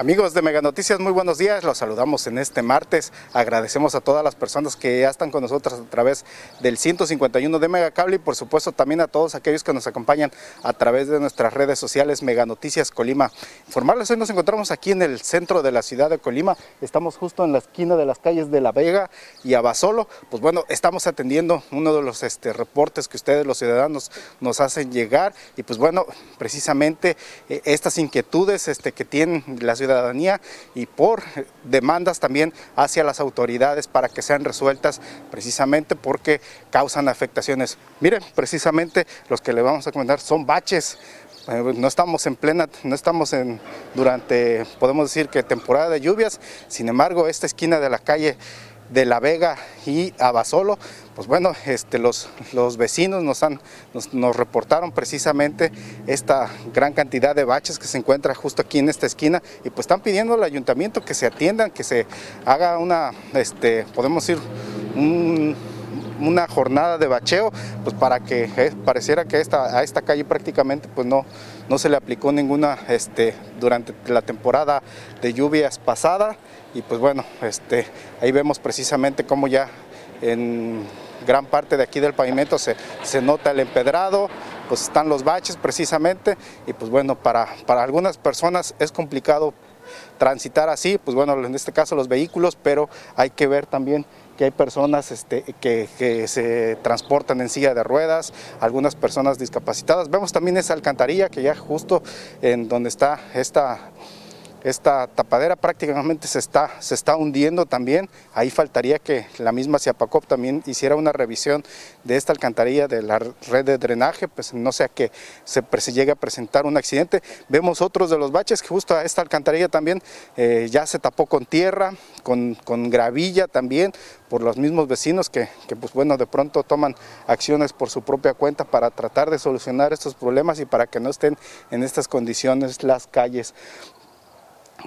Amigos de Mega Noticias, muy buenos días. Los saludamos en este martes. Agradecemos a todas las personas que ya están con nosotros a través del 151 de Mega Cable y por supuesto también a todos aquellos que nos acompañan a través de nuestras redes sociales Mega Noticias Colima. Informarles, hoy nos encontramos aquí en el centro de la ciudad de Colima. Estamos justo en la esquina de las calles de La Vega y Abasolo. Pues bueno, estamos atendiendo uno de los este, reportes que ustedes los ciudadanos nos hacen llegar y pues bueno, precisamente eh, estas inquietudes este, que tienen la ciudad ciudadanía y por demandas también hacia las autoridades para que sean resueltas precisamente porque causan afectaciones. Miren, precisamente los que le vamos a comentar son baches eh, no estamos en plena, no estamos en durante, podemos decir que temporada de lluvias, sin embargo esta esquina de la calle de La Vega y Abasolo, pues bueno, este, los, los vecinos nos, han, nos, reportaron precisamente esta gran cantidad de baches que se encuentra justo aquí en esta esquina y pues están pidiendo al ayuntamiento que se atiendan, que se haga una, este, podemos decir, una jornada de bacheo, pues para que eh, pareciera que esta, a esta calle prácticamente pues no, no se le aplicó ninguna este, durante la temporada de lluvias pasada. Y pues bueno, este, ahí vemos precisamente cómo ya en gran parte de aquí del pavimento se, nota el empedrado, pues están los baches precisamente. Y pues bueno, para, para algunas personas es complicado transitar así, pues bueno, en este caso los vehículos, pero hay que ver también que hay personas este, que, que, se transportan en silla de ruedas, algunas personas discapacitadas. Vemos también esa alcantarilla que ya justo en donde está esta esta tapadera prácticamente se está, se está hundiendo también. Ahí faltaría que la misma Ciapacop también hiciera una revisión de esta alcantarilla de la red de drenaje, pues no sea que se, llegue a presentar un accidente. Vemos otros de los baches que justo a esta alcantarilla también eh, ya se tapó con tierra, con, gravilla también, por los mismos vecinos que, que, pues bueno, de pronto toman acciones por su propia cuenta para tratar de solucionar estos problemas y para que no estén en estas condiciones las calles.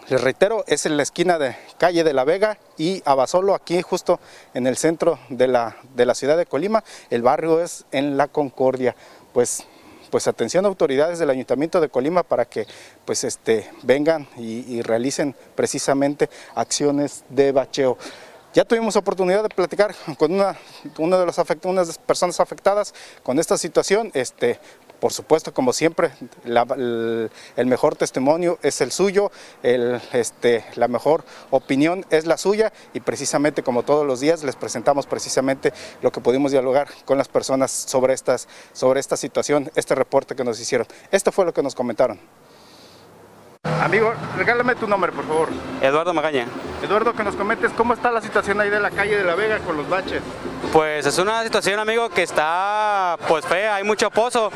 Les reitero, es en la esquina de calle de la Vega y Abasolo, aquí justo en el centro de la, de la ciudad de Colima. El barrio es en La Concordia. Pues pues atención autoridades del Ayuntamiento de Colima para que pues este, vengan y, realicen precisamente acciones de bacheo. Ya tuvimos oportunidad de platicar con una, una de las unas personas afectadas con esta situación. Este, por supuesto, como siempre, el, mejor testimonio es el suyo, este, la mejor opinión es la suya y precisamente como todos los días les presentamos precisamente lo que pudimos dialogar con las personas sobre, estas, sobre esta situación, este reporte que nos hicieron. Esto fue lo que nos comentaron. Amigo, regálame tu nombre, por favor. Eduardo Magaña. Eduardo, que nos comentes cómo está la situación ahí de la calle de La Vega con los baches. Pues es una situación, amigo, que está pues fea, hay mucho pozo.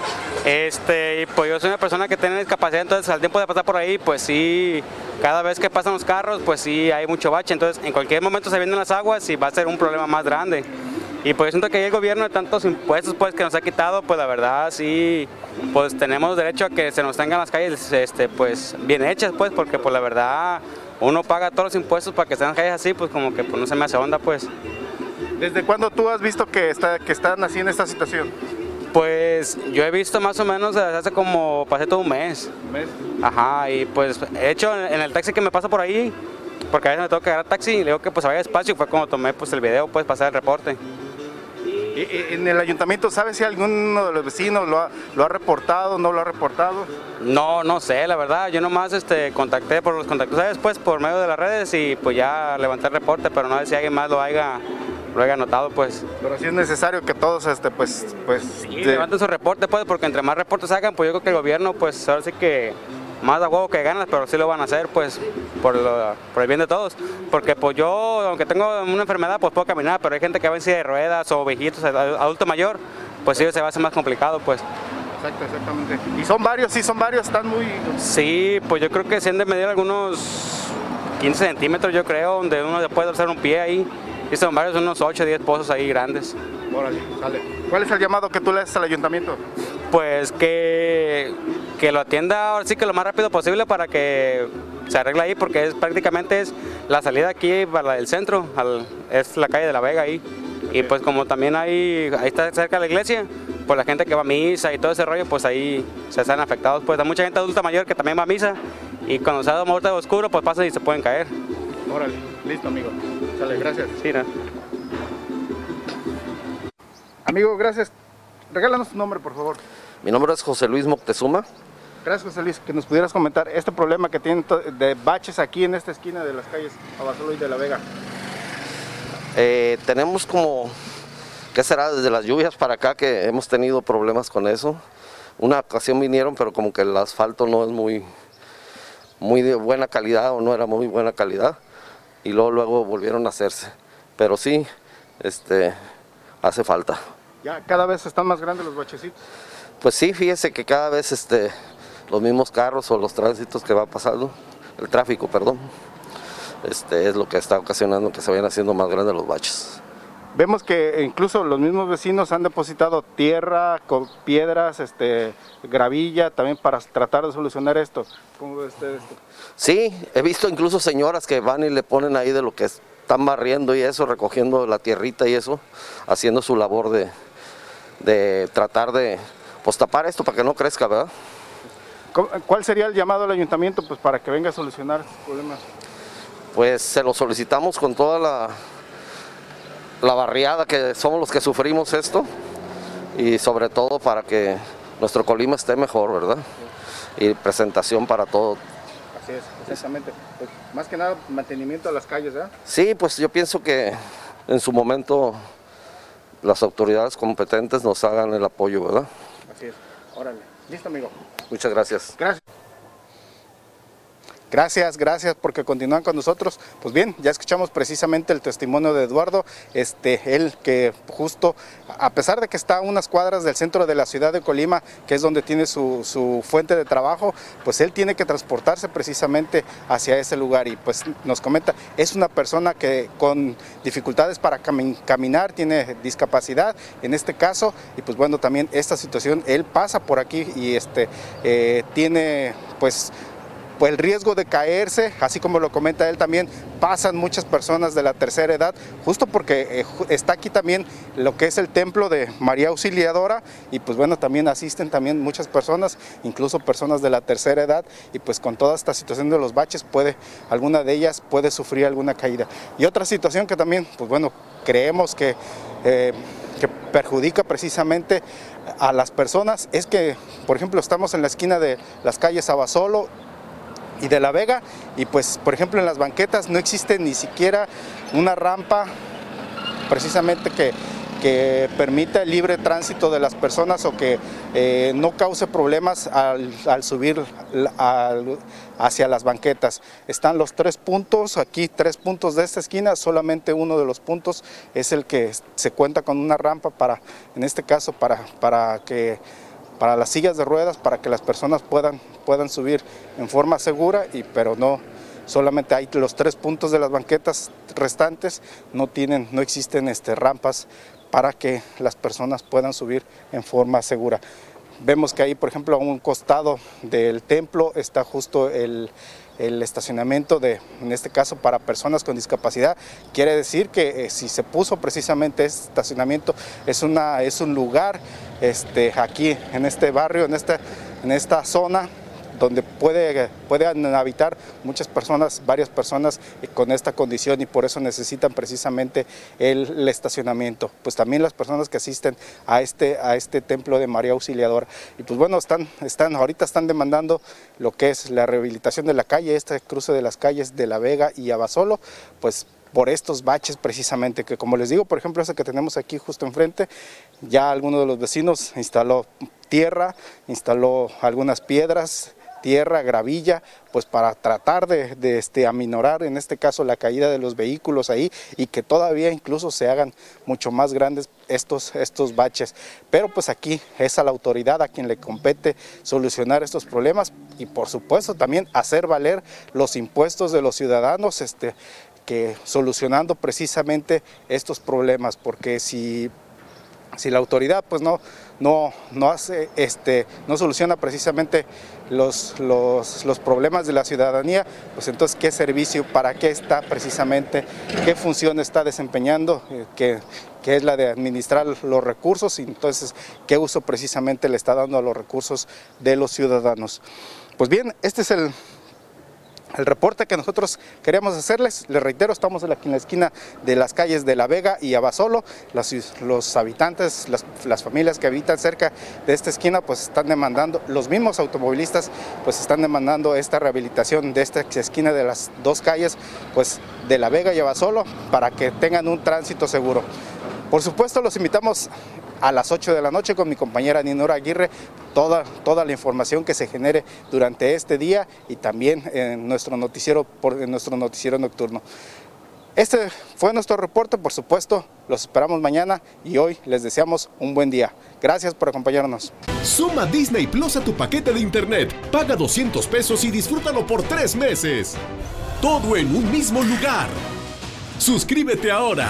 Este, y pues yo soy una persona que tiene discapacidad, entonces al tiempo de pasar por ahí, pues sí, cada vez que pasan los carros, pues sí hay mucho bache. Entonces, en cualquier momento se vienen las aguas y va a ser un problema más grande. Y pues siento que el gobierno de tantos impuestos pues que nos ha quitado, pues la verdad sí, pues tenemos derecho a que se nos tengan las calles este, pues bien hechas pues, porque pues la verdad uno paga todos los impuestos para que las calles así, pues como que pues no se me hace onda pues. ¿Desde cuándo tú has visto que, está, que están así en esta situación? Pues yo he visto más o menos desde hace como, pasé todo un mes. ¿Un mes? Ajá, y pues he hecho en el taxi que me pasa por ahí, porque a veces me tengo que agarrar taxi y le digo que pues vaya despacio y fue como tomé pues el video, pues pasar el reporte. ¿En el ayuntamiento sabe si alguno de los vecinos lo ha, lo ha reportado, no lo ha reportado? No, no sé, la verdad. Yo nomás este, contacté por los contactos después por medio de las redes y pues ya levanté el reporte, pero no sé si alguien más lo haya lo haya notado pues. Pero sí es necesario que todos este pues pues sí, levanten su reporte pues porque entre más reportes hagan pues yo creo que el gobierno pues ahora sí que más a huevo que ganas, pero sí lo van a hacer pues por, el bien de todos. Porque pues yo, aunque tengo una enfermedad, pues puedo caminar, pero hay gente que va en silla de ruedas o viejitos, adulto mayor, pues sí se va a hacer más complicado pues. Exacto, exactamente. ¿Y son varios? Sí, son varios, están muy... Sí, pues yo creo que se han de medir algunos 15 centímetros, yo creo, donde uno puede hacer un pie ahí. Y son varios, unos 8 o 10 pozos ahí grandes. Órale, sale. ¿Cuál es el llamado que tú le haces al ayuntamiento? Pues que, que lo atienda ahora sí que lo más rápido posible para que se arregla ahí porque es prácticamente es la salida aquí para el centro, es la calle de la Vega ahí. Y pues como también hay, ahí está cerca de la iglesia, pues la gente que va a misa y todo ese rollo, pues ahí se están afectados. Pues hay mucha gente adulta mayor que también va a misa y cuando se da muerte oscuro, pues pasa y se pueden caer. Órale, listo amigo. Sale, gracias. Sí, ¿no? Amigo, gracias. Regálanos tu nombre, por favor. Mi nombre es José Luis Moctezuma. Gracias, José Luis. Que nos pudieras comentar este problema que tienen de baches aquí en esta esquina de las calles Abasolo y de La Vega. Eh, tenemos como, ¿qué será? Desde las lluvias para acá que hemos tenido problemas con eso. Una ocasión vinieron, pero como que el asfalto no es muy, muy de buena calidad o no era muy buena calidad. Y luego, luego volvieron a hacerse. Pero sí, este, hace falta. ¿Ya cada vez están más grandes los bachecitos? Pues sí, fíjese que cada vez este, los mismos carros o los tránsitos que va pasando, el tráfico, perdón, este, es lo que está ocasionando que se vayan haciendo más grandes los baches. Vemos que incluso los mismos vecinos han depositado tierra, con piedras, este, gravilla, también para tratar de solucionar esto. ¿Cómo ve usted esto? Sí, he visto incluso señoras que van y le ponen ahí de lo que están barriendo y eso, recogiendo la tierrita y eso, haciendo su labor de, de tratar de pues, tapar esto para que no crezca, ¿verdad? ¿Cuál sería el llamado al ayuntamiento pues, para que venga a solucionar estos problemas? Pues se lo solicitamos con toda la, la barriada que somos los que sufrimos esto y sobre todo para que nuestro Colima esté mejor, ¿verdad? Y presentación para todo. Así es, precisamente. Pues, más que nada mantenimiento de las calles, ¿verdad? Sí, pues yo pienso que en su momento las autoridades competentes nos hagan el apoyo, ¿verdad? Así es. Órale. Listo, amigo. Muchas gracias. Gracias. Gracias, gracias porque continúan con nosotros. Pues bien, ya escuchamos precisamente el testimonio de Eduardo, este, él que justo, a pesar de que está a unas cuadras del centro de la ciudad de Colima, que es donde tiene su, su fuente de trabajo, pues él tiene que transportarse precisamente hacia ese lugar y pues nos comenta, es una persona que con dificultades para caminar, tiene discapacidad en este caso y pues bueno, también esta situación, él pasa por aquí y este, eh, tiene pues pues el riesgo de caerse, así como lo comenta él también, pasan muchas personas de la tercera edad, justo porque eh, está aquí también lo que es el templo de María Auxiliadora y pues bueno, también asisten también muchas personas, incluso personas de la tercera edad y pues con toda esta situación de los baches puede, alguna de ellas puede sufrir alguna caída. Y otra situación que también, pues bueno, creemos que, eh, que perjudica precisamente a las personas es que, por ejemplo, estamos en la esquina de las calles Abasolo y de La Vega y pues por ejemplo en las banquetas no existe ni siquiera una rampa precisamente que, que permita el libre tránsito de las personas o que eh, no cause problemas al, subir hacia las banquetas. Están los tres puntos, aquí tres puntos de esta esquina, solamente uno de los puntos es el que se cuenta con una rampa para, en este caso, para, para que para las sillas de ruedas, para que las personas puedan, puedan subir en forma segura, y, pero no solamente hay los tres puntos de las banquetas restantes, no, tienen, no existen este, rampas para que las personas puedan subir en forma segura. Vemos que ahí, por ejemplo, a un costado del templo está justo el, el estacionamiento de, en este caso, para personas con discapacidad. Quiere decir que eh, si se puso precisamente este estacionamiento, es, una, es un lugar este, aquí en este barrio, en esta, en esta zona donde puede, pueden habitar muchas personas, varias personas con esta condición y por eso necesitan precisamente el, estacionamiento. Pues también las personas que asisten a este, a este templo de María Auxiliadora. Y pues bueno, están, están, ahorita están demandando lo que es la rehabilitación de la calle, este cruce de las calles de La Vega y Abasolo, pues por estos baches precisamente, que como les digo, por ejemplo, ese que tenemos aquí justo enfrente, ya alguno de los vecinos instaló tierra, instaló algunas piedras, tierra, gravilla, pues para tratar de, este, aminorar en este caso la caída de los vehículos ahí y que todavía incluso se hagan mucho más grandes estos, estos baches. Pero pues aquí es a la autoridad a quien le compete solucionar estos problemas y por supuesto también hacer valer los impuestos de los ciudadanos este, que solucionando precisamente estos problemas, porque si si la autoridad pues no, no, no hace, este, no soluciona precisamente los, los, problemas de la ciudadanía, pues entonces qué servicio, para qué está precisamente, qué función está desempeñando, eh, que, es la de administrar los recursos y entonces qué uso precisamente le está dando a los recursos de los ciudadanos. Pues bien, este es el, el reporte que nosotros queríamos hacerles. Les reitero, estamos en la, esquina de las calles de La Vega y Abasolo. Los, habitantes, las, familias que habitan cerca de esta esquina, pues están demandando, los mismos automovilistas, pues están demandando esta rehabilitación de esta esquina de las dos calles, pues de La Vega y Abasolo, para que tengan un tránsito seguro. Por supuesto, los invitamos a las 8 de la noche con mi compañera Ninora Aguirre toda, toda la información que se genere durante este día y también en nuestro noticiero, en nuestro noticiero nocturno. Este fue nuestro reporte, por supuesto, los esperamos mañana y hoy les deseamos un buen día. Gracias por acompañarnos. Suma Disney Plus a tu paquete de internet, paga 200 pesos y disfrútalo por tres meses. Todo en un mismo lugar. Suscríbete ahora.